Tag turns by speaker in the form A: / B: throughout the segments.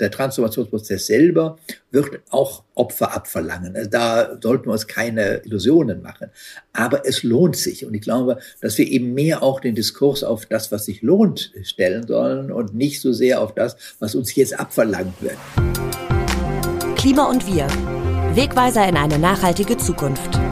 A: der Transformationsprozess selber wird auch Opfer abverlangen. Also da sollten wir uns keine Illusionen machen. Aber es lohnt sich. Und ich glaube, dass wir eben mehr auch den Diskurs auf das, was sich lohnt, stellen sollen und nicht so sehr auf das, was uns jetzt abverlangt wird.
B: Klima und wir. Wegweiser in eine nachhaltige Zukunft.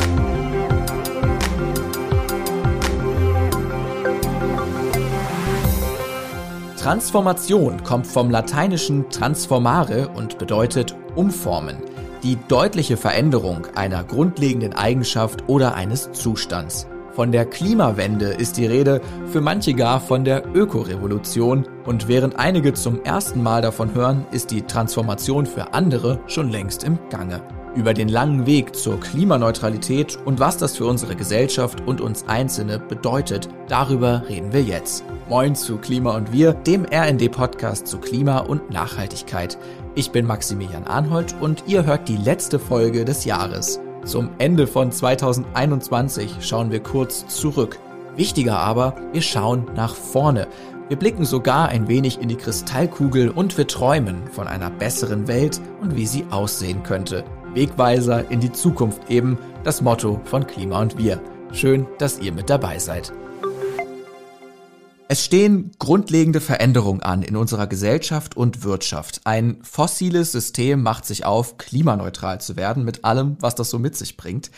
C: Transformation kommt vom lateinischen transformare und bedeutet umformen, die deutliche Veränderung einer grundlegenden Eigenschaft oder eines Zustands. Von der Klimawende ist die Rede, für manche gar von der Ökorevolution und während einige zum ersten Mal davon hören, ist die Transformation für andere schon längst im Gange über den langen Weg zur Klimaneutralität und was das für unsere Gesellschaft und uns Einzelne bedeutet, darüber reden wir jetzt. Moin zu Klima und Wir, dem RND-Podcast zu Klima und Nachhaltigkeit. Ich bin Maximilian Arnhold und ihr hört die letzte Folge des Jahres. Zum Ende von 2021 schauen wir kurz zurück. Wichtiger aber, wir schauen nach vorne. Wir blicken sogar ein wenig in die Kristallkugel und wir träumen von einer besseren Welt und wie sie aussehen könnte. Wegweiser in die Zukunft eben das Motto von Klima und Wir. Schön, dass ihr mit dabei seid. Es stehen grundlegende Veränderungen an in unserer Gesellschaft und Wirtschaft. Ein fossiles System macht sich auf, klimaneutral zu werden, mit allem, was das so mit sich bringt.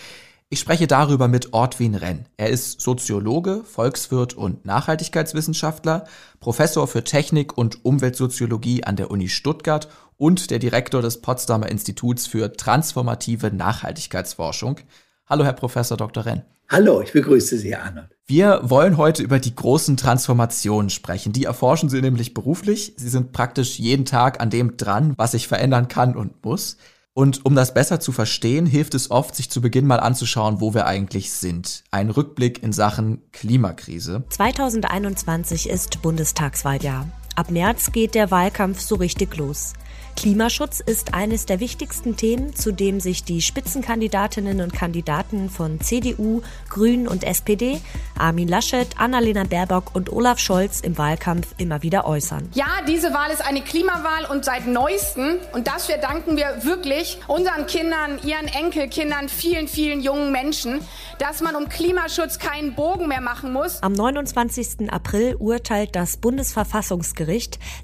C: Ich spreche darüber mit Ortwin Renn. Er ist Soziologe, Volkswirt und Nachhaltigkeitswissenschaftler, Professor für Technik und Umweltsoziologie an der Uni Stuttgart und der Direktor des Potsdamer Instituts für transformative Nachhaltigkeitsforschung. Hallo, Herr Professor Dr. Renn.
A: Hallo, ich begrüße Sie, Arnold.
C: Wir wollen heute über die großen Transformationen sprechen. Die erforschen Sie nämlich beruflich. Sie sind praktisch jeden Tag an dem dran, was sich verändern kann und muss. Und um das besser zu verstehen, hilft es oft, sich zu Beginn mal anzuschauen, wo wir eigentlich sind. Ein Rückblick in Sachen Klimakrise.
B: 2021 ist Bundestagswahljahr. Ab März geht der Wahlkampf so richtig los. Klimaschutz ist eines der wichtigsten Themen, zu dem sich die Spitzenkandidatinnen und Kandidaten von CDU, Grünen und SPD, Armin Laschet, Annalena Baerbock und Olaf Scholz im Wahlkampf immer wieder äußern.
D: Ja, diese Wahl ist eine Klimawahl und seit neuestem, und dafür danken wir wirklich unseren Kindern, ihren Enkelkindern, vielen, vielen jungen Menschen, dass man um Klimaschutz keinen Bogen mehr machen muss.
B: Am 29. April urteilt das Bundesverfassungsgericht,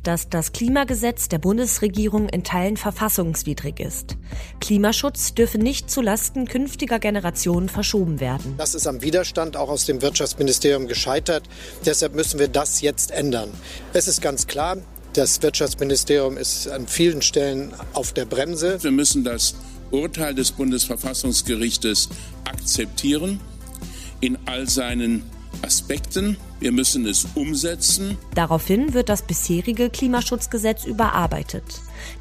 B: dass das Klimagesetz der Bundesregierung in Teilen verfassungswidrig ist. Klimaschutz dürfe nicht zulasten künftiger Generationen verschoben werden.
E: Das ist am Widerstand auch aus dem Wirtschaftsministerium gescheitert. Deshalb müssen wir das jetzt ändern. Es ist ganz klar, das Wirtschaftsministerium ist an vielen Stellen auf der Bremse.
F: Wir müssen das Urteil des Bundesverfassungsgerichtes akzeptieren in all seinen Aspekten. Wir müssen es umsetzen.
B: Daraufhin wird das bisherige Klimaschutzgesetz überarbeitet.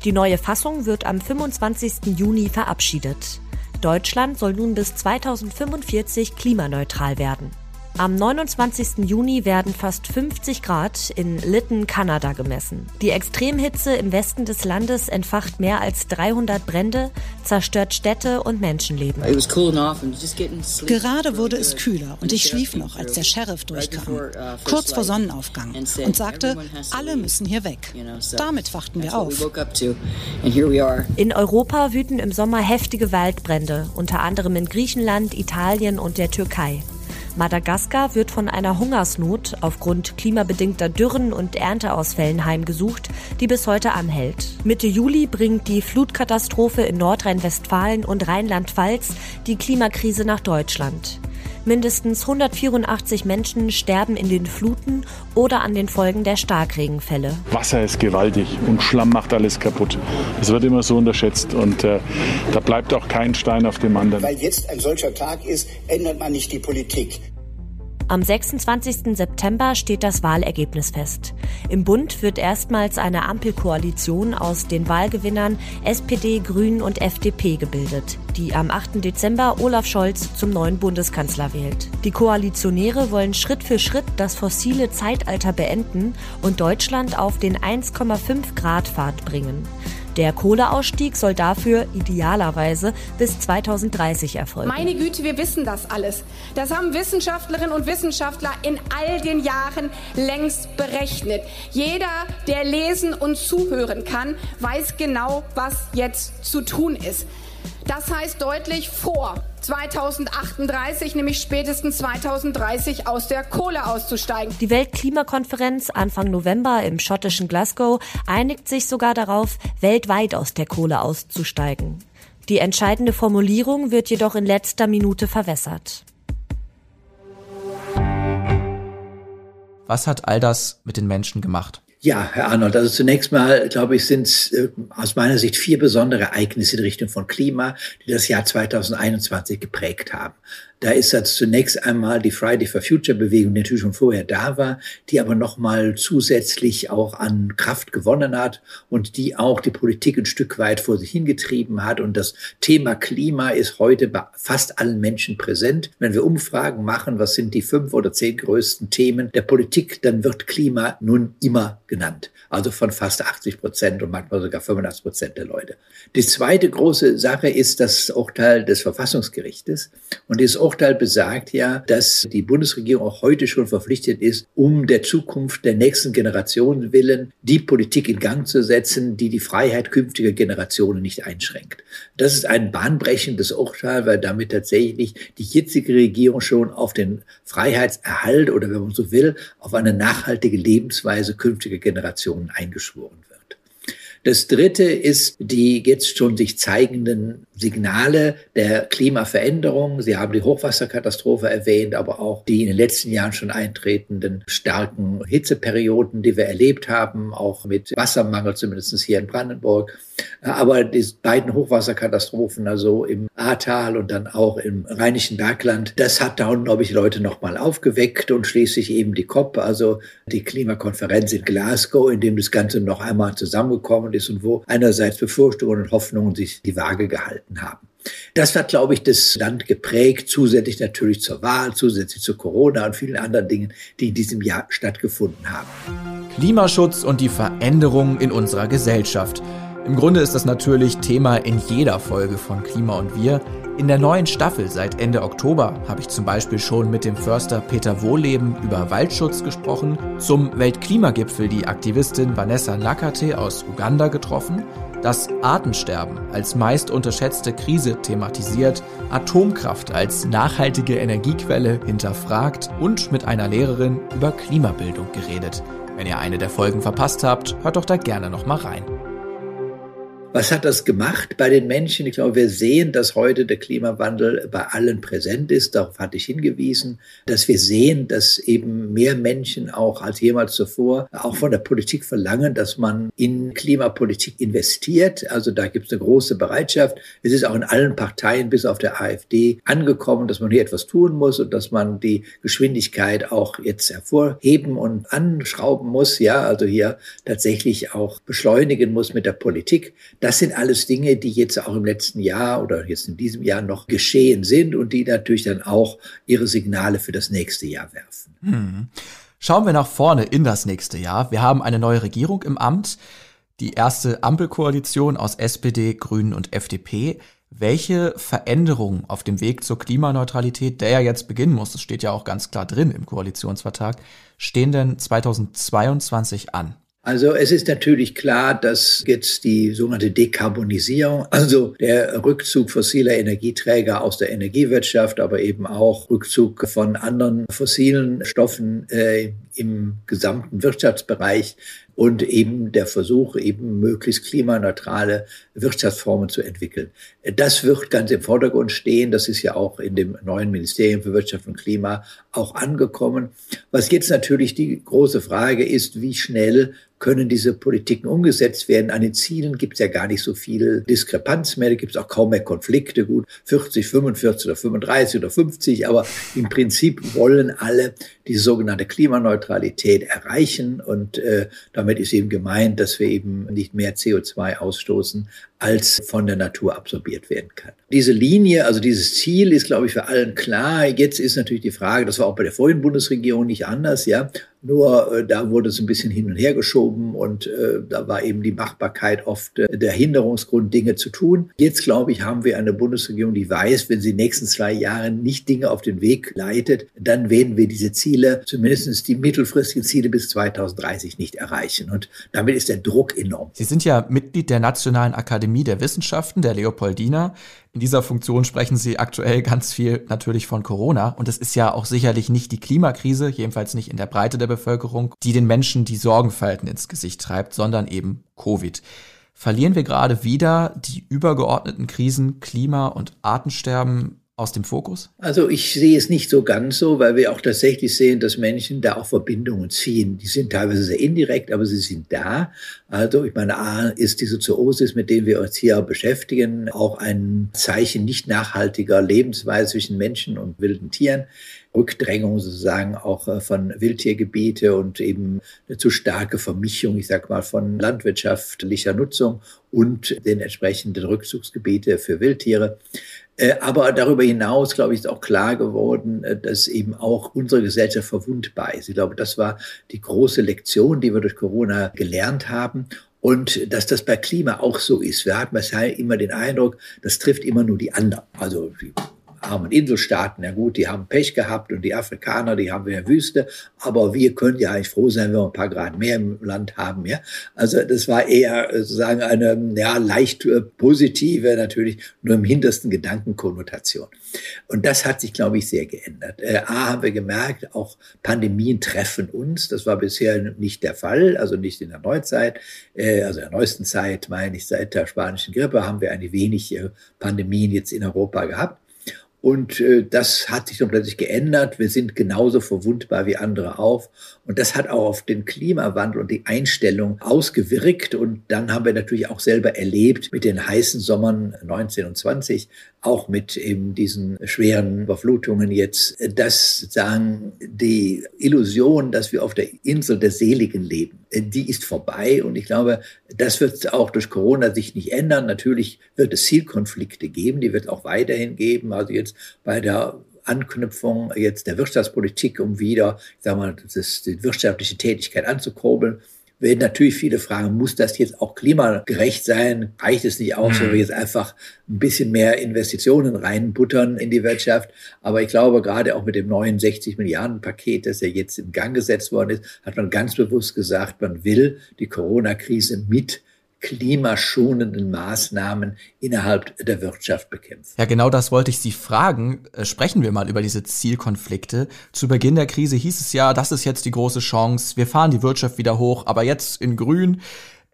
B: Die neue Fassung wird am 25. Juni verabschiedet. Deutschland soll nun bis 2045 klimaneutral werden. Am 29. Juni werden fast 50 Grad in Lytton, Kanada gemessen. Die Extremhitze im Westen des Landes entfacht mehr als 300 Brände, zerstört Städte und Menschenleben.
G: Gerade wurde es kühler und ich schlief noch, als der Sheriff durchkam, uh, kurz vor Sonnenaufgang, und sagte, alle müssen hier weg. Damit wachten wir auf.
B: In Europa wüten im Sommer heftige Waldbrände, unter anderem in Griechenland, Italien und der Türkei. Madagaskar wird von einer Hungersnot aufgrund klimabedingter Dürren und Ernteausfällen heimgesucht, die bis heute anhält. Mitte Juli bringt die Flutkatastrophe in Nordrhein-Westfalen und Rheinland-Pfalz die Klimakrise nach Deutschland. Mindestens 184 Menschen sterben in den Fluten oder an den Folgen der Starkregenfälle.
H: Wasser ist gewaltig und Schlamm macht alles kaputt. Das wird immer so unterschätzt und äh, da bleibt auch kein Stein auf dem anderen.
I: Weil jetzt ein solcher Tag ist, ändert man nicht die Politik.
B: Am 26. September steht das Wahlergebnis fest. Im Bund wird erstmals eine Ampelkoalition aus den Wahlgewinnern SPD, Grünen und FDP gebildet, die am 8. Dezember Olaf Scholz zum neuen Bundeskanzler wählt. Die Koalitionäre wollen Schritt für Schritt das fossile Zeitalter beenden und Deutschland auf den 1,5 Grad Pfad bringen. Der Kohleausstieg soll dafür idealerweise bis 2030 erfolgen.
D: Meine Güte, wir wissen das alles. Das haben Wissenschaftlerinnen und Wissenschaftler in all den Jahren längst berechnet. Jeder, der lesen und zuhören kann, weiß genau, was jetzt zu tun ist. Das heißt deutlich vor 2038, nämlich spätestens 2030 aus der Kohle auszusteigen.
B: Die Weltklimakonferenz Anfang November im schottischen Glasgow einigt sich sogar darauf, weltweit aus der Kohle auszusteigen. Die entscheidende Formulierung wird jedoch in letzter Minute verwässert.
C: Was hat all das mit den Menschen gemacht?
A: Ja, Herr Arnold, also zunächst mal, glaube ich, sind es äh, aus meiner Sicht vier besondere Ereignisse in Richtung von Klima, die das Jahr 2021 geprägt haben. Da ist jetzt zunächst einmal die Friday for Future Bewegung, die natürlich schon vorher da war, die aber nochmal zusätzlich auch an Kraft gewonnen hat und die auch die Politik ein Stück weit vor sich hingetrieben hat. Und das Thema Klima ist heute bei fast allen Menschen präsent. Wenn wir Umfragen machen, was sind die fünf oder zehn größten Themen der Politik, dann wird Klima nun immer genannt. Also von fast 80 Prozent und manchmal sogar 85 Prozent der Leute. Die zweite große Sache ist das Urteil des Verfassungsgerichtes. Und dieses Urteil besagt ja, dass die Bundesregierung auch heute schon verpflichtet ist, um der Zukunft der nächsten Generationen willen, die Politik in Gang zu setzen, die die Freiheit künftiger Generationen nicht einschränkt. Das ist ein bahnbrechendes Urteil, weil damit tatsächlich die jetzige Regierung schon auf den Freiheitserhalt oder wenn man so will, auf eine nachhaltige Lebensweise künftiger Generationen eingeschworen wird. Das dritte ist die jetzt schon sich zeigenden Signale der Klimaveränderung. Sie haben die Hochwasserkatastrophe erwähnt, aber auch die in den letzten Jahren schon eintretenden starken Hitzeperioden, die wir erlebt haben, auch mit Wassermangel, zumindest hier in Brandenburg. Aber die beiden Hochwasserkatastrophen, also im Ahrtal und dann auch im Rheinischen Bergland, das hat da, glaube ich, Leute nochmal aufgeweckt und schließlich eben die COP, also die Klimakonferenz in Glasgow, in dem das Ganze noch einmal zusammengekommen ist und wo einerseits Befürchtungen und Hoffnungen sich die Waage gehalten haben. Das hat, glaube ich, das Land geprägt, zusätzlich natürlich zur Wahl, zusätzlich zu Corona und vielen anderen Dingen, die in diesem Jahr stattgefunden haben.
C: Klimaschutz und die Veränderung in unserer Gesellschaft. Im Grunde ist das natürlich Thema in jeder Folge von Klima und Wir. In der neuen Staffel seit Ende Oktober habe ich zum Beispiel schon mit dem Förster Peter Wohleben über Waldschutz gesprochen, zum Weltklimagipfel die Aktivistin Vanessa Nakate aus Uganda getroffen, das Artensterben als meist unterschätzte Krise thematisiert, Atomkraft als nachhaltige Energiequelle hinterfragt und mit einer Lehrerin über Klimabildung geredet. Wenn ihr eine der Folgen verpasst habt, hört doch da gerne noch mal rein.
A: Was hat das gemacht bei den Menschen? Ich glaube, wir sehen, dass heute der Klimawandel bei allen präsent ist. Darauf hatte ich hingewiesen, dass wir sehen, dass eben mehr Menschen auch als jemals zuvor auch von der Politik verlangen, dass man in Klimapolitik investiert. Also da gibt es eine große Bereitschaft. Es ist auch in allen Parteien bis auf der AfD angekommen, dass man hier etwas tun muss und dass man die Geschwindigkeit auch jetzt hervorheben und anschrauben muss. Ja, also hier tatsächlich auch beschleunigen muss mit der Politik. Das sind alles Dinge, die jetzt auch im letzten Jahr oder jetzt in diesem Jahr noch geschehen sind und die natürlich dann auch ihre Signale für das nächste Jahr werfen.
C: Hm. Schauen wir nach vorne in das nächste Jahr. Wir haben eine neue Regierung im Amt, die erste Ampelkoalition aus SPD, Grünen und FDP. Welche Veränderungen auf dem Weg zur Klimaneutralität, der ja jetzt beginnen muss, das steht ja auch ganz klar drin im Koalitionsvertrag, stehen denn 2022 an?
A: Also es ist natürlich klar, dass jetzt die sogenannte Dekarbonisierung, also der Rückzug fossiler Energieträger aus der Energiewirtschaft, aber eben auch Rückzug von anderen fossilen Stoffen äh, im gesamten Wirtschaftsbereich und eben der Versuch, eben möglichst klimaneutrale Wirtschaftsformen zu entwickeln. Das wird ganz im Vordergrund stehen. Das ist ja auch in dem neuen Ministerium für Wirtschaft und Klima auch angekommen. Was jetzt natürlich die große Frage ist, wie schnell können diese Politiken umgesetzt werden. An den Zielen gibt es ja gar nicht so viel Diskrepanz mehr, da gibt es auch kaum mehr Konflikte, gut 40, 45 oder 35 oder 50, aber im Prinzip wollen alle die sogenannte Klimaneutralität erreichen und äh, damit ist eben gemeint, dass wir eben nicht mehr CO2 ausstoßen, als von der Natur absorbiert werden kann. Diese Linie, also dieses Ziel ist, glaube ich, für allen klar. Jetzt ist natürlich die Frage, das war auch bei der vorigen Bundesregierung nicht anders, ja, Nur äh, da wurde es ein bisschen hin und her geschoben und äh, da war eben die Machbarkeit oft äh, der Hinderungsgrund, Dinge zu tun. Jetzt, glaube ich, haben wir eine Bundesregierung, die weiß, wenn sie in den nächsten zwei Jahren nicht Dinge auf den Weg leitet, dann werden wir diese Ziele, zumindest die mittelfristigen Ziele bis 2030 nicht erreichen. Und damit ist der Druck enorm.
C: Sie sind ja Mitglied der Nationalen Akademie der Wissenschaften, der Leopoldina. In dieser Funktion sprechen Sie aktuell ganz viel natürlich von Corona. Und es ist ja auch sicherlich nicht die Klimakrise, jedenfalls nicht in der Breite der Bevölkerung, die den Menschen die Sorgenfalten ins Gesicht treibt, sondern eben Covid. Verlieren wir gerade wieder die übergeordneten Krisen Klima- und Artensterben aus dem Fokus?
A: Also ich sehe es nicht so ganz so, weil wir auch tatsächlich sehen, dass Menschen da auch Verbindungen ziehen. Die sind teilweise sehr indirekt, aber sie sind da. Also ich meine, A ist diese Zoosis, mit denen wir uns hier beschäftigen, auch ein Zeichen nicht nachhaltiger Lebensweise zwischen Menschen und wilden Tieren. Rückdrängung sozusagen auch äh, von Wildtiergebiete und eben eine zu starke Vermischung, ich sag mal, von landwirtschaftlicher Nutzung und den entsprechenden Rückzugsgebiete für Wildtiere. Äh, aber darüber hinaus, glaube ich, ist auch klar geworden, äh, dass eben auch unsere Gesellschaft verwundbar ist. Ich glaube, das war die große Lektion, die wir durch Corona gelernt haben. Und dass das bei Klima auch so ist. Wir hatten bisher immer den Eindruck, das trifft immer nur die anderen. Also armen Inselstaaten, ja gut, die haben Pech gehabt und die Afrikaner, die haben wir in der Wüste, aber wir können ja eigentlich froh sein, wenn wir ein paar Grad mehr im Land haben, ja. Also das war eher sozusagen eine, ja, leicht äh, positive, natürlich nur im hintersten Gedankenkonnotation. Und das hat sich, glaube ich, sehr geändert. Äh, A, haben wir gemerkt, auch Pandemien treffen uns. Das war bisher nicht der Fall, also nicht in der Neuzeit, äh, also in der neuesten Zeit, meine ich, seit der spanischen Grippe haben wir eine wenig Pandemien jetzt in Europa gehabt. Und äh, das hat sich dann plötzlich geändert. Wir sind genauso verwundbar wie andere auf. Und das hat auch auf den Klimawandel und die Einstellung ausgewirkt. Und dann haben wir natürlich auch selber erlebt mit den heißen Sommern 19 und 20, auch mit eben diesen schweren Überflutungen jetzt, dass sagen, die Illusion, dass wir auf der Insel der Seligen leben, die ist vorbei. Und ich glaube, das wird auch durch Corona sich nicht ändern. Natürlich wird es Zielkonflikte geben, die wird es auch weiterhin geben. Also jetzt bei der Anknüpfung jetzt der Wirtschaftspolitik, um wieder, ich sag mal, das, die wirtschaftliche Tätigkeit anzukurbeln werden natürlich viele fragen, muss das jetzt auch klimagerecht sein? Reicht es nicht aus, mhm. wenn wir jetzt einfach ein bisschen mehr Investitionen reinbuttern in die Wirtschaft? Aber ich glaube, gerade auch mit dem neuen 60 Milliarden Paket, das ja jetzt in Gang gesetzt worden ist, hat man ganz bewusst gesagt, man will die Corona-Krise mit klimaschonenden Maßnahmen innerhalb der Wirtschaft bekämpfen.
C: Ja, genau das wollte ich Sie fragen. Äh, sprechen wir mal über diese Zielkonflikte. Zu Beginn der Krise hieß es ja, das ist jetzt die große Chance, wir fahren die Wirtschaft wieder hoch, aber jetzt in grün.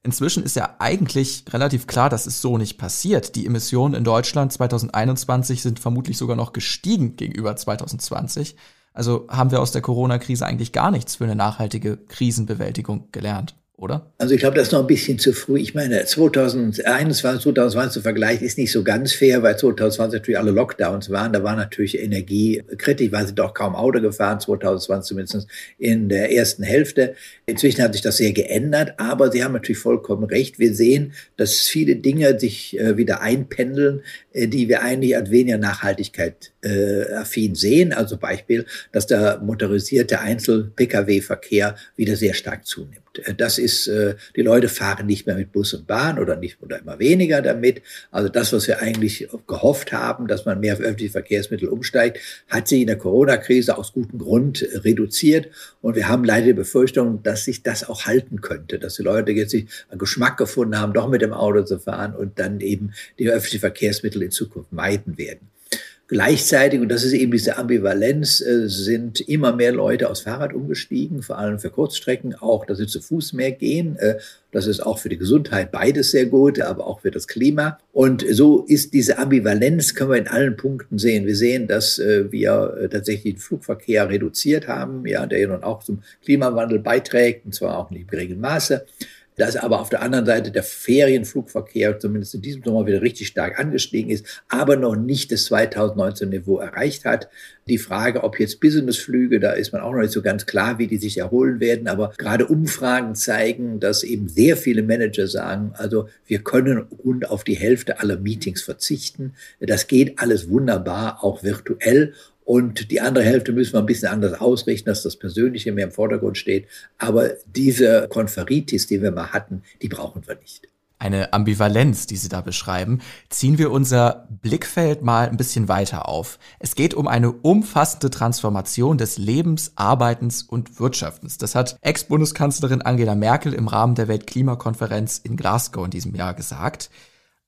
C: Inzwischen ist ja eigentlich relativ klar, dass es so nicht passiert. Die Emissionen in Deutschland 2021 sind vermutlich sogar noch gestiegen gegenüber 2020. Also haben wir aus der Corona-Krise eigentlich gar nichts für eine nachhaltige Krisenbewältigung gelernt oder?
A: Also ich glaube, das ist noch ein bisschen zu früh. Ich meine, 2021, 2020 zu vergleichen ist nicht so ganz fair, weil 2020 natürlich alle Lockdowns waren. Da war natürlich Energie kritisch, weil sie doch kaum Auto gefahren, 2020 zumindest in der ersten Hälfte. Inzwischen hat sich das sehr geändert, aber Sie haben natürlich vollkommen recht. Wir sehen, dass viele Dinge sich äh, wieder einpendeln, äh, die wir eigentlich als weniger Nachhaltigkeit äh, affin sehen. Also Beispiel, dass der motorisierte Einzel-Pkw-Verkehr wieder sehr stark zunimmt. Äh, das ist, äh, die Leute fahren nicht mehr mit Bus und Bahn oder nicht oder immer weniger damit. Also das, was wir eigentlich gehofft haben, dass man mehr auf öffentliche Verkehrsmittel umsteigt, hat sich in der Corona-Krise aus gutem Grund reduziert. Und wir haben leider die Befürchtung, dass sich das auch halten könnte, dass die Leute jetzt sich einen Geschmack gefunden haben, doch mit dem Auto zu fahren und dann eben die öffentlichen Verkehrsmittel in Zukunft meiden werden. Gleichzeitig, und das ist eben diese Ambivalenz, äh, sind immer mehr Leute aufs Fahrrad umgestiegen, vor allem für Kurzstrecken, auch, dass sie zu Fuß mehr gehen. Äh, das ist auch für die Gesundheit beides sehr gut, aber auch für das Klima. Und so ist diese Ambivalenz, können wir in allen Punkten sehen. Wir sehen, dass äh, wir tatsächlich den Flugverkehr reduziert haben, ja, der ja nun auch zum Klimawandel beiträgt, und zwar auch nicht im geringen Maße dass aber auf der anderen Seite der Ferienflugverkehr zumindest in diesem Sommer wieder richtig stark angestiegen ist, aber noch nicht das 2019 Niveau erreicht hat. Die Frage, ob jetzt Businessflüge, da ist man auch noch nicht so ganz klar, wie die sich erholen werden, aber gerade Umfragen zeigen, dass eben sehr viele Manager sagen, also wir können rund auf die Hälfte aller Meetings verzichten. Das geht alles wunderbar, auch virtuell. Und die andere Hälfte müssen wir ein bisschen anders ausrichten, dass das Persönliche mehr im Vordergrund steht. Aber diese Konferitis, die wir mal hatten, die brauchen wir nicht
C: eine Ambivalenz, die Sie da beschreiben, ziehen wir unser Blickfeld mal ein bisschen weiter auf. Es geht um eine umfassende Transformation des Lebens, Arbeitens und Wirtschaftens. Das hat Ex-Bundeskanzlerin Angela Merkel im Rahmen der Weltklimakonferenz in Glasgow in diesem Jahr gesagt.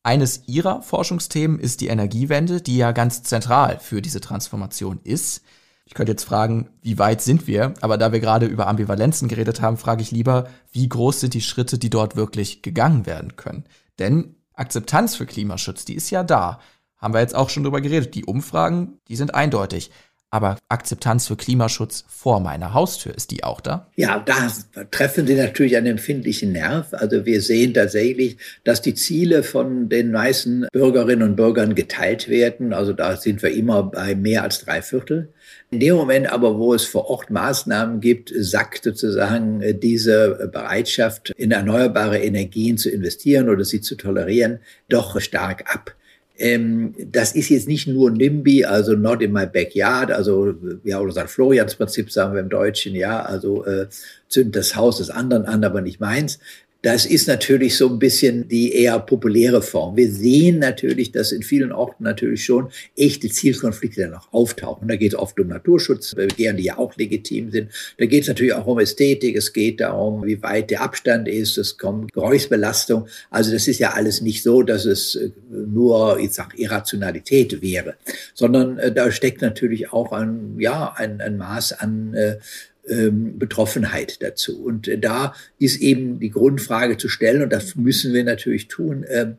C: Eines ihrer Forschungsthemen ist die Energiewende, die ja ganz zentral für diese Transformation ist. Ich könnte jetzt fragen, wie weit sind wir? Aber da wir gerade über Ambivalenzen geredet haben, frage ich lieber, wie groß sind die Schritte, die dort wirklich gegangen werden können? Denn Akzeptanz für Klimaschutz, die ist ja da. Haben wir jetzt auch schon drüber geredet. Die Umfragen, die sind eindeutig. Aber Akzeptanz für Klimaschutz vor meiner Haustür, ist die auch da?
A: Ja, da treffen Sie natürlich einen empfindlichen Nerv. Also wir sehen tatsächlich, dass die Ziele von den meisten Bürgerinnen und Bürgern geteilt werden. Also da sind wir immer bei mehr als drei Viertel. In dem Moment aber, wo es vor Ort Maßnahmen gibt, sackt sozusagen diese Bereitschaft, in erneuerbare Energien zu investieren oder sie zu tolerieren, doch stark ab. Ähm, das ist jetzt nicht nur NIMBY, also not in my backyard, also ja, oder sein Florians-Prinzip sagen wir im Deutschen, ja, also äh, zündet das Haus des anderen an, aber nicht meins. Das ist natürlich so ein bisschen die eher populäre Form. Wir sehen natürlich, dass in vielen Orten natürlich schon echte Zielkonflikte dann auch auftauchen. Da geht es oft um Naturschutzbegehren, die ja auch legitim sind. Da geht es natürlich auch um Ästhetik. Es geht darum, wie weit der Abstand ist. Es kommt Geräuschbelastung. Also das ist ja alles nicht so, dass es äh, nur, ich sag, Irrationalität wäre, sondern äh, da steckt natürlich auch ein, ja, ein, ein Maß an äh, ähm, Betroffenheit dazu. Und äh, da ist eben die Grundfrage zu stellen, und das müssen wir natürlich tun. Äh,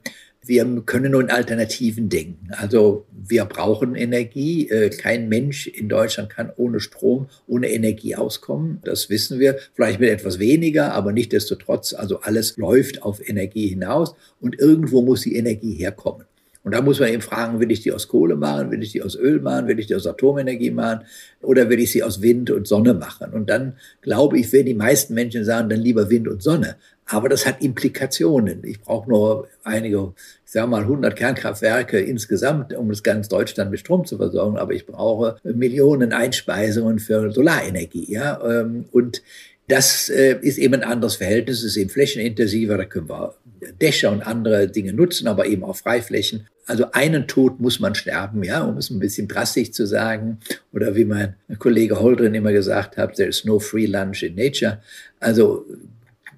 A: wir können nur in Alternativen denken. Also wir brauchen Energie. Äh, kein Mensch in Deutschland kann ohne Strom, ohne Energie auskommen. Das wissen wir. Vielleicht mit etwas weniger, aber nicht desto trotz. Also alles läuft auf Energie hinaus und irgendwo muss die Energie herkommen. Und da muss man eben fragen, will ich die aus Kohle machen, will ich die aus Öl machen, will ich die aus Atomenergie machen oder will ich sie aus Wind und Sonne machen? Und dann glaube ich, werden die meisten Menschen sagen, dann lieber Wind und Sonne. Aber das hat Implikationen. Ich brauche nur einige, ich sage mal 100 Kernkraftwerke insgesamt, um das ganz Deutschland mit Strom zu versorgen. Aber ich brauche Millionen Einspeisungen für Solarenergie. Ja? Ähm, und das äh, ist eben ein anderes Verhältnis, es ist eben flächenintensiver, da können wir Dächer und andere Dinge nutzen, aber eben auch Freiflächen. Also einen Tod muss man sterben, ja, um es ein bisschen drastisch zu sagen. Oder wie mein Kollege Holdren immer gesagt hat, there is no free lunch in nature. Also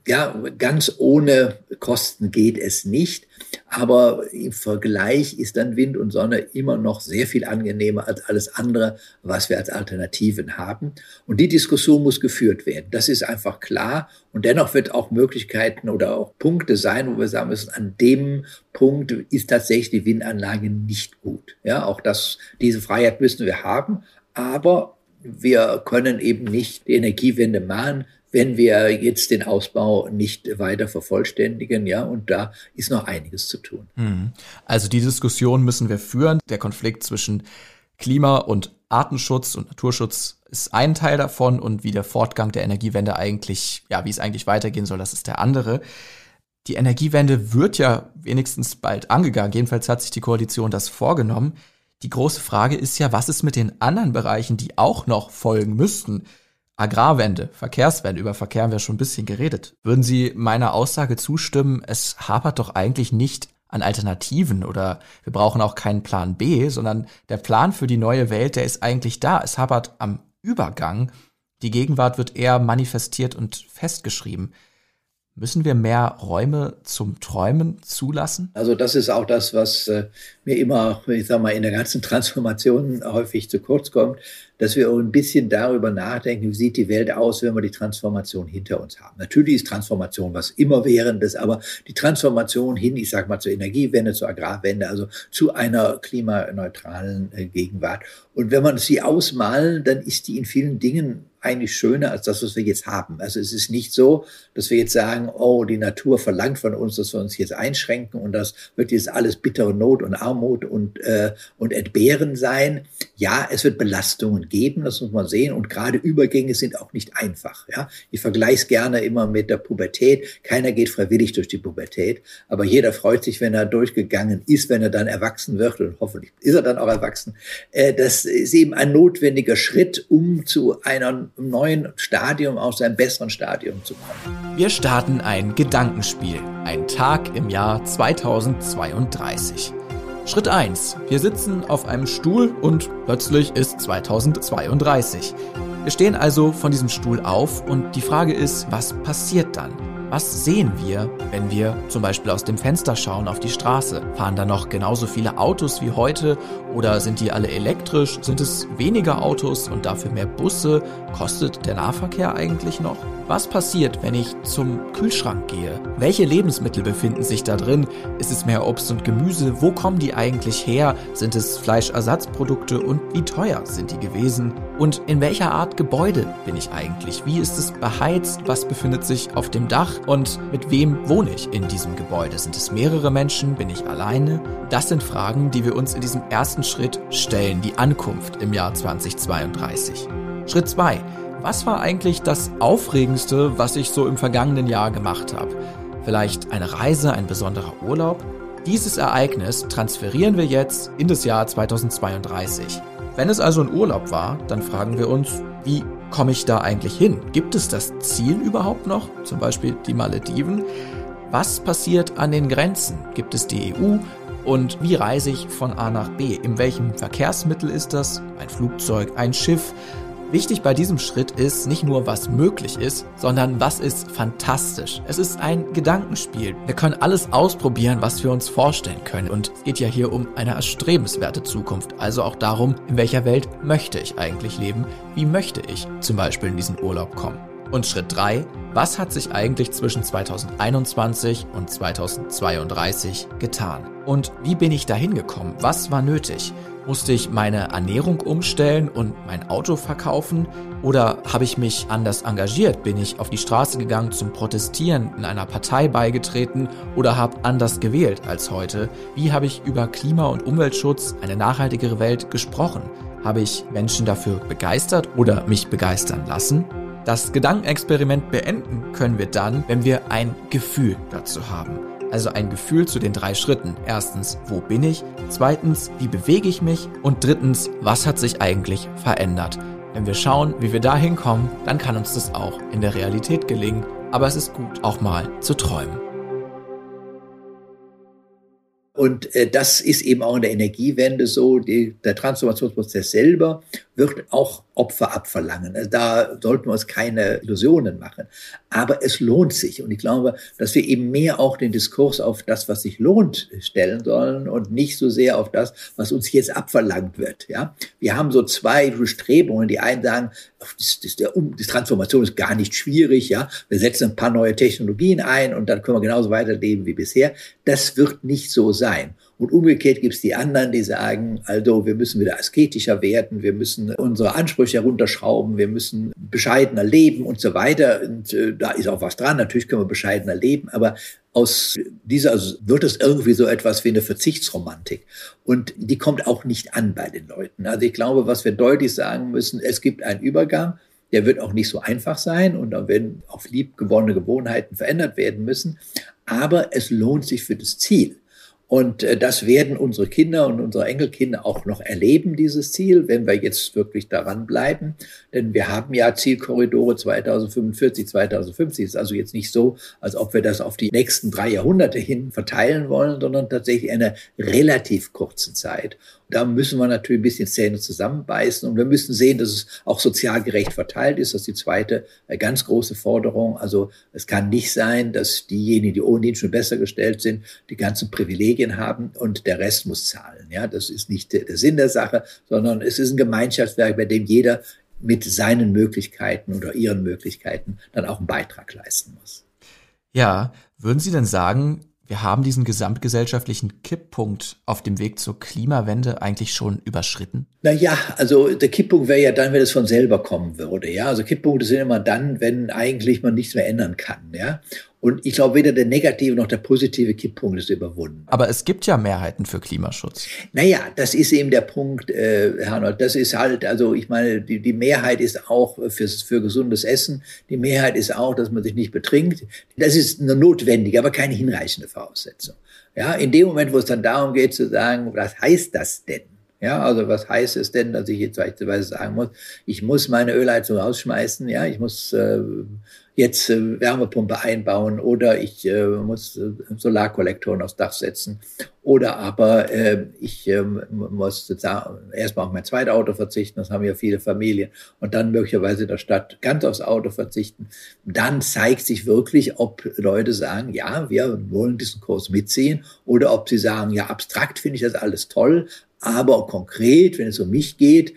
A: ja, ganz ohne Kosten geht es nicht. Aber im Vergleich ist dann Wind und Sonne immer noch sehr viel angenehmer als alles andere, was wir als Alternativen haben. Und die Diskussion muss geführt werden. Das ist einfach klar. Und dennoch wird auch Möglichkeiten oder auch Punkte sein, wo wir sagen müssen, an dem Punkt ist tatsächlich die Windanlage nicht gut. Ja, auch das, diese Freiheit müssen wir haben. Aber wir können eben nicht die Energiewende machen, wenn wir jetzt den Ausbau nicht weiter vervollständigen, ja, und da ist noch einiges zu tun.
C: Mhm. Also die Diskussion müssen wir führen. Der Konflikt zwischen Klima- und Artenschutz und Naturschutz ist ein Teil davon und wie der Fortgang der Energiewende eigentlich, ja, wie es eigentlich weitergehen soll, das ist der andere. Die Energiewende wird ja wenigstens bald angegangen. Jedenfalls hat sich die Koalition das vorgenommen. Die große Frage ist ja, was ist mit den anderen Bereichen, die auch noch folgen müssten? Agrarwende, Verkehrswende, über Verkehr haben wir schon ein bisschen geredet. Würden Sie meiner Aussage zustimmen, es hapert doch eigentlich nicht an Alternativen oder wir brauchen auch keinen Plan B, sondern der Plan für die neue Welt, der ist eigentlich da. Es hapert am Übergang. Die Gegenwart wird eher manifestiert und festgeschrieben. Müssen wir mehr Räume zum Träumen zulassen?
A: Also das ist auch das, was äh, mir immer, ich sag mal, in der ganzen Transformation häufig zu kurz kommt, dass wir ein bisschen darüber nachdenken, wie sieht die Welt aus, wenn wir die Transformation hinter uns haben. Natürlich ist Transformation was immerwährendes, aber die Transformation hin, ich sag mal, zur Energiewende, zur Agrarwende, also zu einer klimaneutralen äh, Gegenwart. Und wenn man sie ausmalen, dann ist die in vielen Dingen eigentlich schöner als das, was wir jetzt haben. Also es ist nicht so, dass wir jetzt sagen, oh, die Natur verlangt von uns, dass wir uns jetzt einschränken und das wird jetzt alles bittere Not und Armut und, äh, und Entbehren sein. Ja, es wird Belastungen geben, das muss man sehen. Und gerade Übergänge sind auch nicht einfach. Ja? Ich vergleiche es gerne immer mit der Pubertät. Keiner geht freiwillig durch die Pubertät, aber jeder freut sich, wenn er durchgegangen ist, wenn er dann erwachsen wird und hoffentlich ist er dann auch erwachsen. Äh, das ist eben ein notwendiger Schritt, um zu einem neuen Stadium aus einem besseren Stadium zu kommen.
C: Wir starten ein Gedankenspiel. Ein Tag im Jahr 2032. Schritt 1. Wir sitzen auf einem Stuhl und plötzlich ist 2032. Wir stehen also von diesem Stuhl auf und die Frage ist, was passiert dann? Was sehen wir, wenn wir zum Beispiel aus dem Fenster schauen auf die Straße? Fahren da noch genauso viele Autos wie heute oder sind die alle elektrisch? Sind es weniger Autos und dafür mehr Busse? Kostet der Nahverkehr eigentlich noch? Was passiert, wenn ich zum Kühlschrank gehe? Welche Lebensmittel befinden sich da drin? Ist es mehr Obst und Gemüse? Wo kommen die eigentlich her? Sind es Fleischersatzprodukte und wie teuer sind die gewesen? Und in welcher Art Gebäude bin ich eigentlich? Wie ist es beheizt? Was befindet sich auf dem Dach? Und mit wem wohne ich in diesem Gebäude? Sind es mehrere Menschen? Bin ich alleine? Das sind Fragen, die wir uns in diesem ersten Schritt stellen, die Ankunft im Jahr 2032. Schritt 2. Was war eigentlich das Aufregendste, was ich so im vergangenen Jahr gemacht habe? Vielleicht eine Reise, ein besonderer Urlaub? Dieses Ereignis transferieren wir jetzt in das Jahr 2032. Wenn es also ein Urlaub war, dann fragen wir uns, wie komme ich da eigentlich hin? Gibt es das Ziel überhaupt noch? Zum Beispiel die Malediven? Was passiert an den Grenzen? Gibt es die EU? Und wie reise ich von A nach B? In welchem Verkehrsmittel ist das? Ein Flugzeug, ein Schiff? Wichtig bei diesem Schritt ist nicht nur, was möglich ist, sondern was ist fantastisch. Es ist ein Gedankenspiel. Wir können alles ausprobieren, was wir uns vorstellen können. Und es geht ja hier um eine erstrebenswerte Zukunft. Also auch darum, in welcher Welt möchte ich eigentlich leben? Wie möchte ich zum Beispiel in diesen Urlaub kommen? Und Schritt 3, was hat sich eigentlich zwischen 2021 und 2032 getan? Und wie bin ich dahin gekommen? Was war nötig? Musste ich meine Ernährung umstellen und mein Auto verkaufen? Oder habe ich mich anders engagiert? Bin ich auf die Straße gegangen zum Protestieren, in einer Partei beigetreten oder habe anders gewählt als heute? Wie habe ich über Klima- und Umweltschutz, eine nachhaltigere Welt gesprochen? Habe ich Menschen dafür begeistert oder mich begeistern lassen? Das Gedankenexperiment beenden können wir dann, wenn wir ein Gefühl dazu haben. Also ein Gefühl zu den drei Schritten. Erstens, wo bin ich? Zweitens, wie bewege ich mich? Und drittens, was hat sich eigentlich verändert? Wenn wir schauen, wie wir da hinkommen, dann kann uns das auch in der Realität gelingen. Aber es ist gut, auch mal zu träumen.
A: Und äh, das ist eben auch in der Energiewende so. Die, der Transformationsprozess selber wird auch Opfer abverlangen. Also da sollten wir uns keine Illusionen machen. Aber es lohnt sich. Und ich glaube, dass wir eben mehr auch den Diskurs auf das, was sich lohnt, stellen sollen und nicht so sehr auf das, was uns jetzt abverlangt wird. Ja, wir haben so zwei Bestrebungen. Die einen sagen, das, das, der, die Transformation ist gar nicht schwierig. Ja, wir setzen ein paar neue Technologien ein und dann können wir genauso weiterleben wie bisher. Das wird nicht so sein. Und umgekehrt gibt es die anderen, die sagen, also wir müssen wieder asketischer werden, wir müssen unsere Ansprüche herunterschrauben, wir müssen bescheidener leben und so weiter. Und äh, da ist auch was dran. Natürlich können wir bescheidener leben, aber aus dieser also wird es irgendwie so etwas wie eine Verzichtsromantik. Und die kommt auch nicht an bei den Leuten. Also ich glaube, was wir deutlich sagen müssen, es gibt einen Übergang. Der wird auch nicht so einfach sein und da werden auch liebgewonnene Gewohnheiten verändert werden müssen. Aber es lohnt sich für das Ziel. Und äh, das werden unsere Kinder und unsere Enkelkinder auch noch erleben, dieses Ziel, wenn wir jetzt wirklich daran bleiben. Denn wir haben ja Zielkorridore 2045, 2050. ist also jetzt nicht so, als ob wir das auf die nächsten drei Jahrhunderte hin verteilen wollen, sondern tatsächlich eine relativ kurzen Zeit. Da müssen wir natürlich ein bisschen Zähne zusammenbeißen und wir müssen sehen, dass es auch sozial gerecht verteilt ist. Das ist die zweite äh, ganz große Forderung. Also es kann nicht sein, dass diejenigen, die ohnehin schon besser gestellt sind, die ganzen Privilegien haben und der Rest muss zahlen. Ja, das ist nicht der Sinn der Sache, sondern es ist ein Gemeinschaftswerk, bei dem jeder mit seinen Möglichkeiten oder ihren Möglichkeiten dann auch einen Beitrag leisten muss.
C: Ja, würden Sie denn sagen, wir haben diesen gesamtgesellschaftlichen Kipppunkt auf dem Weg zur Klimawende eigentlich schon überschritten?
A: Naja, also der Kipppunkt wäre ja dann, wenn es von selber kommen würde. Ja, also Kipppunkte sind immer dann, wenn eigentlich man nichts mehr ändern kann. Ja, Und ich glaube, weder der negative noch der positive Kipppunkt ist überwunden.
C: Aber es gibt ja Mehrheiten für Klimaschutz.
A: Naja, das ist eben der Punkt, äh, Herr Arnold. Das ist halt, also ich meine, die, die Mehrheit ist auch fürs, für gesundes Essen. Die Mehrheit ist auch, dass man sich nicht betrinkt. Das ist eine notwendige, aber keine hinreichende Voraussetzung. Ja, in dem Moment, wo es dann darum geht zu sagen, was heißt das denn? Ja, also was heißt es denn, dass ich jetzt beispielsweise sagen muss, ich muss meine Ölheizung rausschmeißen, ja, ich muss äh, jetzt äh, Wärmepumpe einbauen oder ich äh, muss äh, Solarkollektoren aufs Dach setzen oder aber äh, ich äh, muss erstmal auf mein zweites Auto verzichten, das haben ja viele Familien, und dann möglicherweise in der Stadt ganz aufs Auto verzichten. Dann zeigt sich wirklich, ob Leute sagen, ja, wir wollen diesen Kurs mitziehen oder ob sie sagen, ja, abstrakt finde ich das alles toll, aber konkret, wenn es um mich geht,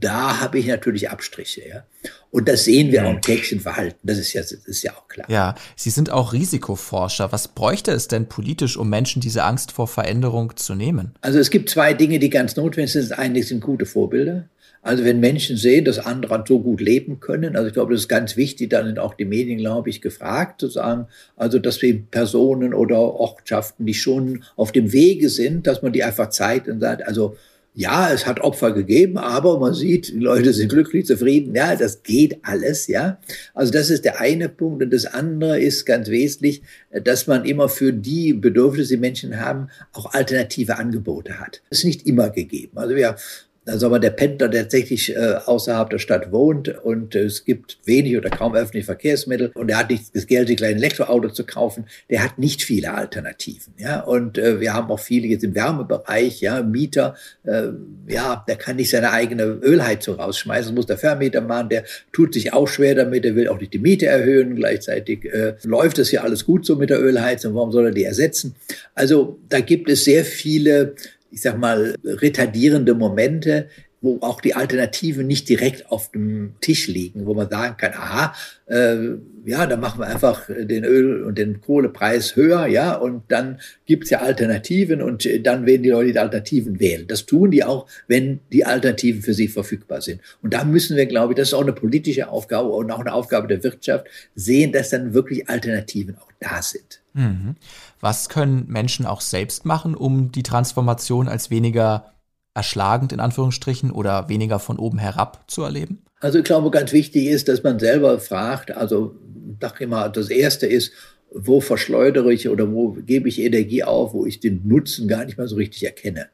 A: da habe ich natürlich Abstriche. Ja? Und das sehen wir auch im täglichen Verhalten. Das ist ja, das ist ja auch klar.
C: Ja, Sie sind auch Risikoforscher. Was bräuchte es denn politisch, um Menschen diese Angst vor Veränderung zu nehmen?
A: Also es gibt zwei Dinge, die ganz notwendig sind. Das eine sind gute Vorbilder. Also wenn Menschen sehen, dass andere so gut leben können, also ich glaube, das ist ganz wichtig, dann sind auch die Medien, glaube ich, gefragt zu sagen, also dass wir Personen oder Ortschaften, die schon auf dem Wege sind, dass man die einfach zeigt und sagt, also ja, es hat Opfer gegeben, aber man sieht, die Leute sind glücklich, zufrieden. Ja, das geht alles, ja. Also das ist der eine Punkt. Und das andere ist ganz wesentlich, dass man immer für die Bedürfnisse, die Menschen haben, auch alternative Angebote hat. Das ist nicht immer gegeben. Also wir also aber der Pendler tatsächlich äh, außerhalb der Stadt wohnt und äh, es gibt wenig oder kaum öffentliche Verkehrsmittel und er hat nicht das Geld, sich ein Elektroauto zu kaufen, der hat nicht viele Alternativen. Ja, und äh, wir haben auch viele jetzt im Wärmebereich, ja, Mieter, äh, ja, der kann nicht seine eigene Ölheizung rausschmeißen, muss der Vermieter machen, der tut sich auch schwer damit, der will auch nicht die Miete erhöhen, gleichzeitig äh, läuft es ja alles gut so mit der Ölheizung, warum soll er die ersetzen? Also da gibt es sehr viele ich sag mal, retardierende Momente, wo auch die Alternativen nicht direkt auf dem Tisch liegen, wo man sagen kann, aha, äh, ja, dann machen wir einfach den Öl- und den Kohlepreis höher, ja, und dann gibt's ja Alternativen und dann werden die Leute die Alternativen wählen. Das tun die auch, wenn die Alternativen für sie verfügbar sind. Und da müssen wir, glaube ich, das ist auch eine politische Aufgabe und auch eine Aufgabe der Wirtschaft, sehen, dass dann wirklich Alternativen auch da sind.
C: Mhm. Was können Menschen auch selbst machen, um die Transformation als weniger erschlagend in Anführungsstrichen oder weniger von oben herab zu erleben?
A: Also ich glaube, ganz wichtig ist, dass man selber fragt, also ich sage immer, das Erste ist, wo verschleudere ich oder wo gebe ich Energie auf, wo ich den Nutzen gar nicht mal so richtig erkenne.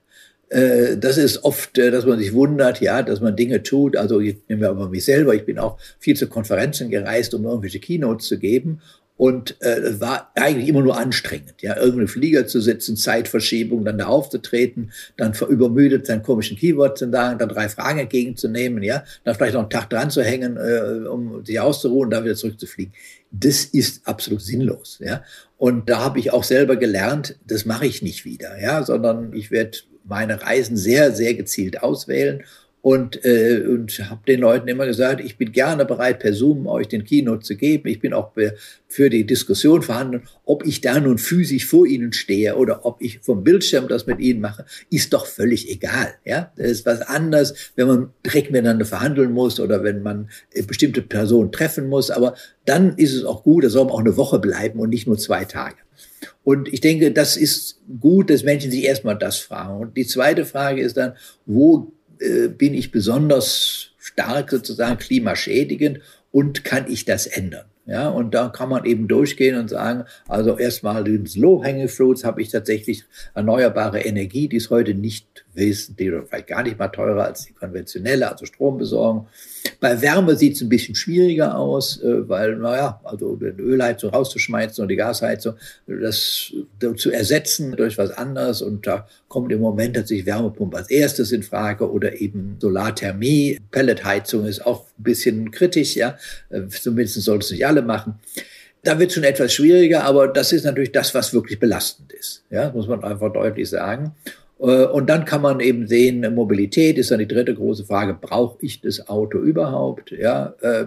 A: Äh, das ist oft, äh, dass man sich wundert, ja, dass man Dinge tut. Also ich nehme aber mich selber, ich bin auch viel zu Konferenzen gereist, um irgendwelche Keynotes zu geben. Und äh, war eigentlich immer nur anstrengend, ja, irgendeine Flieger zu sitzen, Zeitverschiebung, dann da aufzutreten, dann übermüdet seinen komischen Keyboard zu sagen, dann drei Fragen entgegenzunehmen, ja, dann vielleicht noch einen Tag dran zu hängen, äh, um sich auszuruhen dann wieder zurückzufliegen. Das ist absolut sinnlos, ja. Und da habe ich auch selber gelernt, das mache ich nicht wieder, ja, sondern ich werde meine Reisen sehr, sehr gezielt auswählen und, äh, und habe den Leuten immer gesagt, ich bin gerne bereit, per Zoom euch den Keynote zu geben. Ich bin auch für die Diskussion vorhanden. Ob ich da nun physisch vor ihnen stehe oder ob ich vom Bildschirm das mit ihnen mache, ist doch völlig egal. Ja, das ist was anderes, wenn man direkt miteinander verhandeln muss oder wenn man äh, bestimmte Personen treffen muss. Aber dann ist es auch gut, da soll man auch eine Woche bleiben und nicht nur zwei Tage. Und ich denke, das ist gut, dass Menschen sich erstmal das fragen. Und die zweite Frage ist dann, wo äh, bin ich besonders stark sozusagen klimaschädigend und kann ich das ändern? Ja, und da kann man eben durchgehen und sagen, also erstmal den Low-Hanging Fruits habe ich tatsächlich erneuerbare Energie, die ist heute nicht wesentlich oder vielleicht gar nicht mal teurer als die konventionelle, also Strombesorgung. Bei Wärme sieht es ein bisschen schwieriger aus, äh, weil, naja, also die Ölheizung rauszuschmeißen und die Gasheizung, das zu ersetzen durch was anderes. Und da kommt im Moment tatsächlich Wärmepumpe als erstes in Frage oder eben Solarthermie. Pelletheizung ist auch ein bisschen kritisch, ja. Äh, zumindest sollten es nicht alle machen. Da wird schon etwas schwieriger, aber das ist natürlich das, was wirklich belastend ist. Ja, muss man einfach deutlich sagen. Äh, und dann kann man eben sehen, Mobilität ist dann die dritte große Frage, brauche ich das Auto überhaupt? Ja, äh,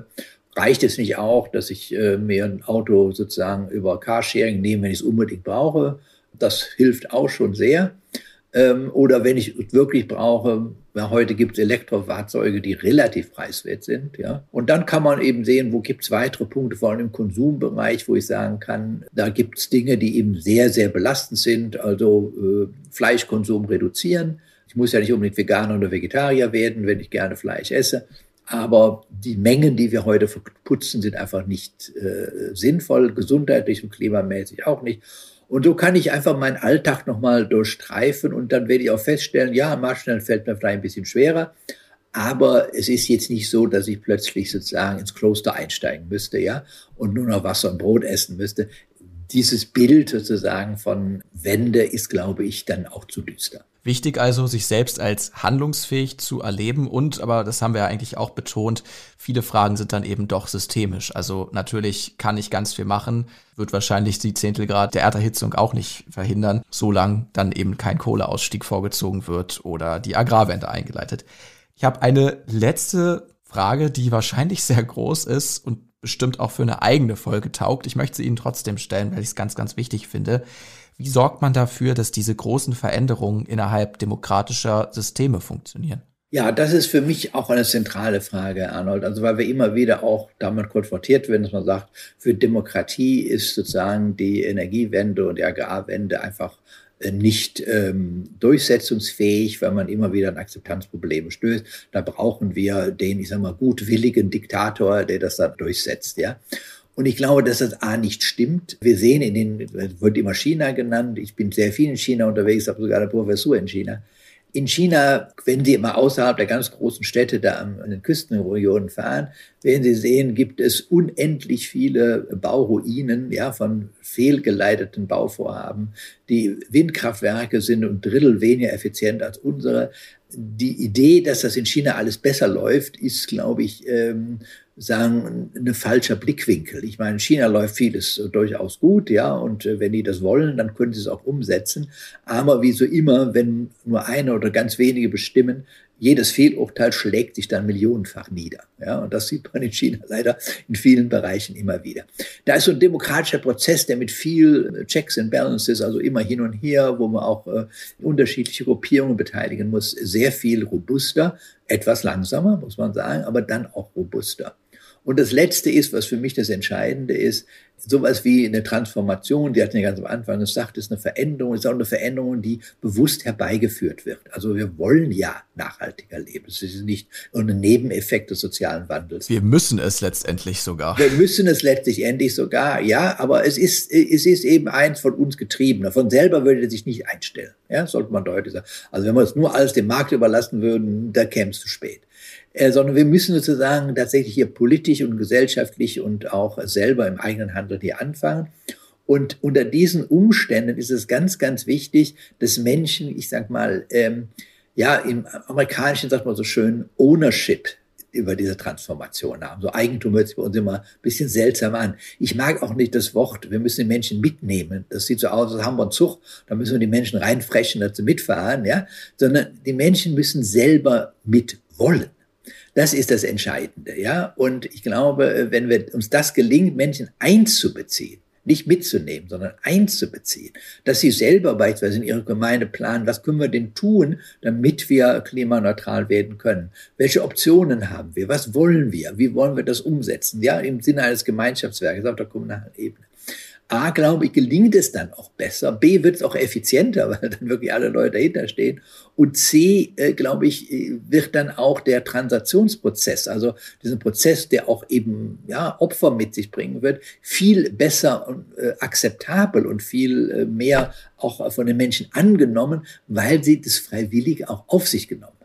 A: reicht es nicht auch, dass ich äh, mir ein Auto sozusagen über Carsharing nehme, wenn ich es unbedingt brauche? Das hilft auch schon sehr. Ähm, oder wenn ich wirklich brauche, ja, heute gibt es Elektrofahrzeuge, die relativ preiswert sind. Ja. Und dann kann man eben sehen, wo gibt es weitere Punkte, vor allem im Konsumbereich, wo ich sagen kann, da gibt es Dinge, die eben sehr, sehr belastend sind. Also äh, Fleischkonsum reduzieren. Ich muss ja nicht unbedingt Veganer oder Vegetarier werden, wenn ich gerne Fleisch esse. Aber die Mengen, die wir heute verputzen, sind einfach nicht äh, sinnvoll, gesundheitlich und klimamäßig auch nicht. Und so kann ich einfach meinen Alltag nochmal durchstreifen und dann werde ich auch feststellen, ja, Marschnell fällt mir vielleicht ein bisschen schwerer, aber es ist jetzt nicht so, dass ich plötzlich sozusagen ins Kloster einsteigen müsste, ja, und nur noch Wasser und Brot essen müsste. Dieses Bild sozusagen von Wende ist, glaube ich, dann auch zu düster.
C: Wichtig also, sich selbst als handlungsfähig zu erleben und, aber das haben wir ja eigentlich auch betont, viele Fragen sind dann eben doch systemisch. Also natürlich kann ich ganz viel machen, wird wahrscheinlich die Zehntelgrad der Erderhitzung auch nicht verhindern, solange dann eben kein Kohleausstieg vorgezogen wird oder die Agrarwende eingeleitet. Ich habe eine letzte Frage, die wahrscheinlich sehr groß ist und bestimmt auch für eine eigene Folge taugt. Ich möchte sie Ihnen trotzdem stellen, weil ich es ganz, ganz wichtig finde. Wie sorgt man dafür, dass diese großen Veränderungen innerhalb demokratischer Systeme funktionieren?
A: Ja, das ist für mich auch eine zentrale Frage, Arnold. Also weil wir immer wieder auch damit konfrontiert werden, dass man sagt, für Demokratie ist sozusagen die Energiewende und die Agrarwende einfach äh, nicht ähm, durchsetzungsfähig, weil man immer wieder an Akzeptanzprobleme stößt. Da brauchen wir den, ich sag mal, gutwilligen Diktator, der das dann durchsetzt, ja. Und ich glaube, dass das A nicht stimmt. Wir sehen in den, wird immer China genannt. Ich bin sehr viel in China unterwegs, habe sogar eine Professur in China. In China, wenn Sie immer außerhalb der ganz großen Städte da an den Küstenregionen fahren, werden Sie sehen, gibt es unendlich viele Bauruinen, ja, von fehlgeleiteten Bauvorhaben. Die Windkraftwerke sind ein Drittel weniger effizient als unsere. Die Idee, dass das in China alles besser läuft, ist, glaube ich, ähm, sagen, ein falscher Blickwinkel. Ich meine, in China läuft vieles durchaus gut, ja, und äh, wenn die das wollen, dann können sie es auch umsetzen. Aber wie so immer, wenn nur eine oder ganz wenige bestimmen, jedes Fehlurteil schlägt sich dann millionenfach nieder. Ja, und das sieht man in China leider in vielen Bereichen immer wieder. Da ist so ein demokratischer Prozess, der mit viel Checks and Balances, also immer hin und her, wo man auch äh, unterschiedliche Gruppierungen beteiligen muss, sehr viel robuster, etwas langsamer, muss man sagen, aber dann auch robuster. Und das Letzte ist, was für mich das Entscheidende ist, sowas wie eine Transformation, die hatten ja ganz am Anfang gesagt, ist eine Veränderung, ist auch eine Veränderung, die bewusst herbeigeführt wird. Also wir wollen ja nachhaltiger leben. Es ist nicht nur ein Nebeneffekt des sozialen Wandels.
C: Wir müssen es letztendlich sogar.
A: Wir müssen es letztlich endlich sogar, ja, aber es ist, es ist eben eins von uns getrieben. Von selber würde er sich nicht einstellen. Ja, sollte man deutlich sagen. Also wenn wir es nur alles dem Markt überlassen würden, da käme es zu spät äh, sondern wir müssen sozusagen tatsächlich hier politisch und gesellschaftlich und auch selber im eigenen Handeln hier anfangen. Und unter diesen Umständen ist es ganz, ganz wichtig, dass Menschen, ich sag mal, ähm, ja, im Amerikanischen sagt man so schön, Ownership über diese Transformation haben. So Eigentum hört sich bei uns immer ein bisschen seltsam an. Ich mag auch nicht das Wort, wir müssen die Menschen mitnehmen. Das sieht so aus, als haben wir einen Zug, da müssen wir die Menschen reinfrechen, dazu mitfahren, ja. Sondern die Menschen müssen selber mitwollen. Das ist das Entscheidende, ja. Und ich glaube, wenn wir, uns das gelingt, Menschen einzubeziehen, nicht mitzunehmen, sondern einzubeziehen, dass sie selber beispielsweise in ihrer Gemeinde planen, was können wir denn tun, damit wir klimaneutral werden können? Welche Optionen haben wir? Was wollen wir? Wie wollen wir das umsetzen? Ja, im Sinne eines Gemeinschaftswerkes auf der kommunalen Ebene. A, glaube ich, gelingt es dann auch besser. B, wird es auch effizienter, weil dann wirklich alle Leute dahinter stehen. Und C, äh, glaube ich, wird dann auch der Transaktionsprozess, also diesen Prozess, der auch eben ja, Opfer mit sich bringen wird, viel besser und äh, akzeptabel und viel äh, mehr auch von den Menschen angenommen, weil sie das freiwillig auch auf sich genommen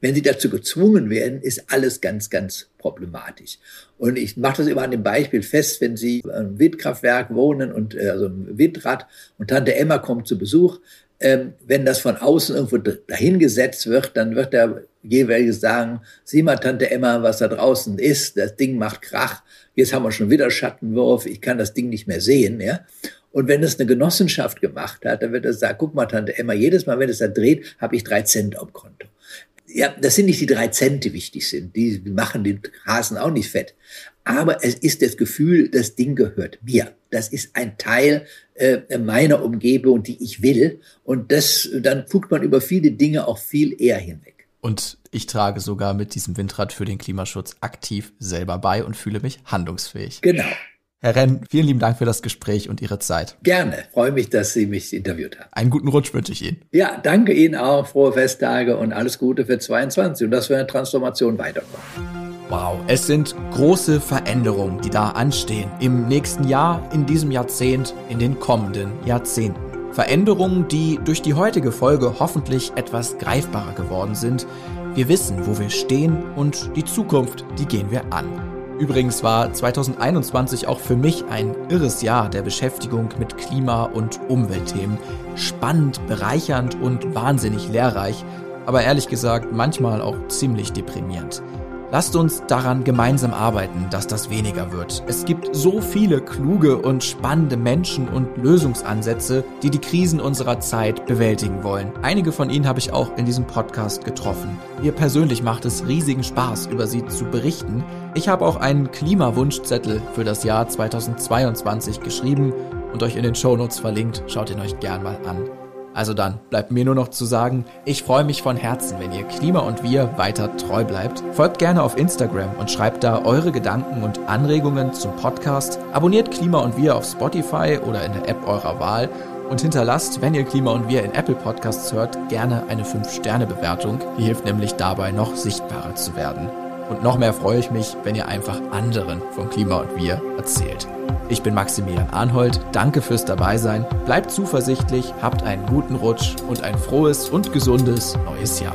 A: wenn sie dazu gezwungen werden, ist alles ganz, ganz problematisch. Und ich mache das immer an dem Beispiel fest, wenn Sie am Windkraftwerk wohnen und äh, also ein Windrad und Tante Emma kommt zu Besuch, ähm, wenn das von außen irgendwo dahingesetzt wird, dann wird der jeweilige sagen, sieh mal, Tante Emma, was da draußen ist, das Ding macht Krach, jetzt haben wir schon wieder Schattenwurf, ich kann das Ding nicht mehr sehen, ja. Und wenn es eine Genossenschaft gemacht hat, dann wird er sagen, guck mal, Tante Emma, jedes Mal, wenn es da dreht, habe ich drei Cent am Konto ja, das sind nicht die drei Cent, die wichtig sind. Die machen den Hasen auch nicht fett. aber es ist das Gefühl, das Ding gehört mir. Das ist ein Teil äh, meiner Umgebung, die ich will. Und das, dann guckt man über viele Dinge auch viel eher hinweg.
C: Und ich trage sogar mit diesem Windrad für den Klimaschutz aktiv selber bei und fühle mich handlungsfähig.
A: Genau.
C: Herr Renn, vielen lieben Dank für das Gespräch und Ihre Zeit.
A: Gerne. Freue mich, dass Sie mich interviewt haben.
C: Einen guten Rutsch wünsche ich Ihnen.
A: Ja, danke Ihnen auch. Frohe Festtage und alles Gute für 22 und dass wir eine Transformation weiterkommen.
C: Wow, es sind große Veränderungen, die da anstehen. Im nächsten Jahr, in diesem Jahrzehnt, in den kommenden Jahrzehnten. Veränderungen, die durch die heutige Folge hoffentlich etwas greifbarer geworden sind. Wir wissen, wo wir stehen und die Zukunft, die gehen wir an. Übrigens war 2021 auch für mich ein irres Jahr der Beschäftigung mit Klima- und Umweltthemen. Spannend, bereichernd und wahnsinnig lehrreich, aber ehrlich gesagt manchmal auch ziemlich deprimierend. Lasst uns daran gemeinsam arbeiten, dass das weniger wird. Es gibt so viele kluge und spannende Menschen und Lösungsansätze, die die Krisen unserer Zeit bewältigen wollen. Einige von ihnen habe ich auch in diesem Podcast getroffen. Mir persönlich macht es riesigen Spaß, über sie zu berichten. Ich habe auch einen Klimawunschzettel für das Jahr 2022 geschrieben und euch in den Shownotes verlinkt. Schaut ihn euch gern mal an. Also dann bleibt mir nur noch zu sagen, ich freue mich von Herzen, wenn ihr Klima und wir weiter treu bleibt. Folgt gerne auf Instagram und schreibt da eure Gedanken und Anregungen zum Podcast. Abonniert Klima und wir auf Spotify oder in der App eurer Wahl und hinterlasst, wenn ihr Klima und wir in Apple Podcasts hört, gerne eine 5-Sterne-Bewertung. Die hilft nämlich dabei, noch sichtbarer zu werden. Und noch mehr freue ich mich, wenn ihr einfach anderen von Klima und wir erzählt. Ich bin Maximilian Arnhold, danke fürs Dabeisein, bleibt zuversichtlich, habt einen guten Rutsch und ein frohes und gesundes neues Jahr.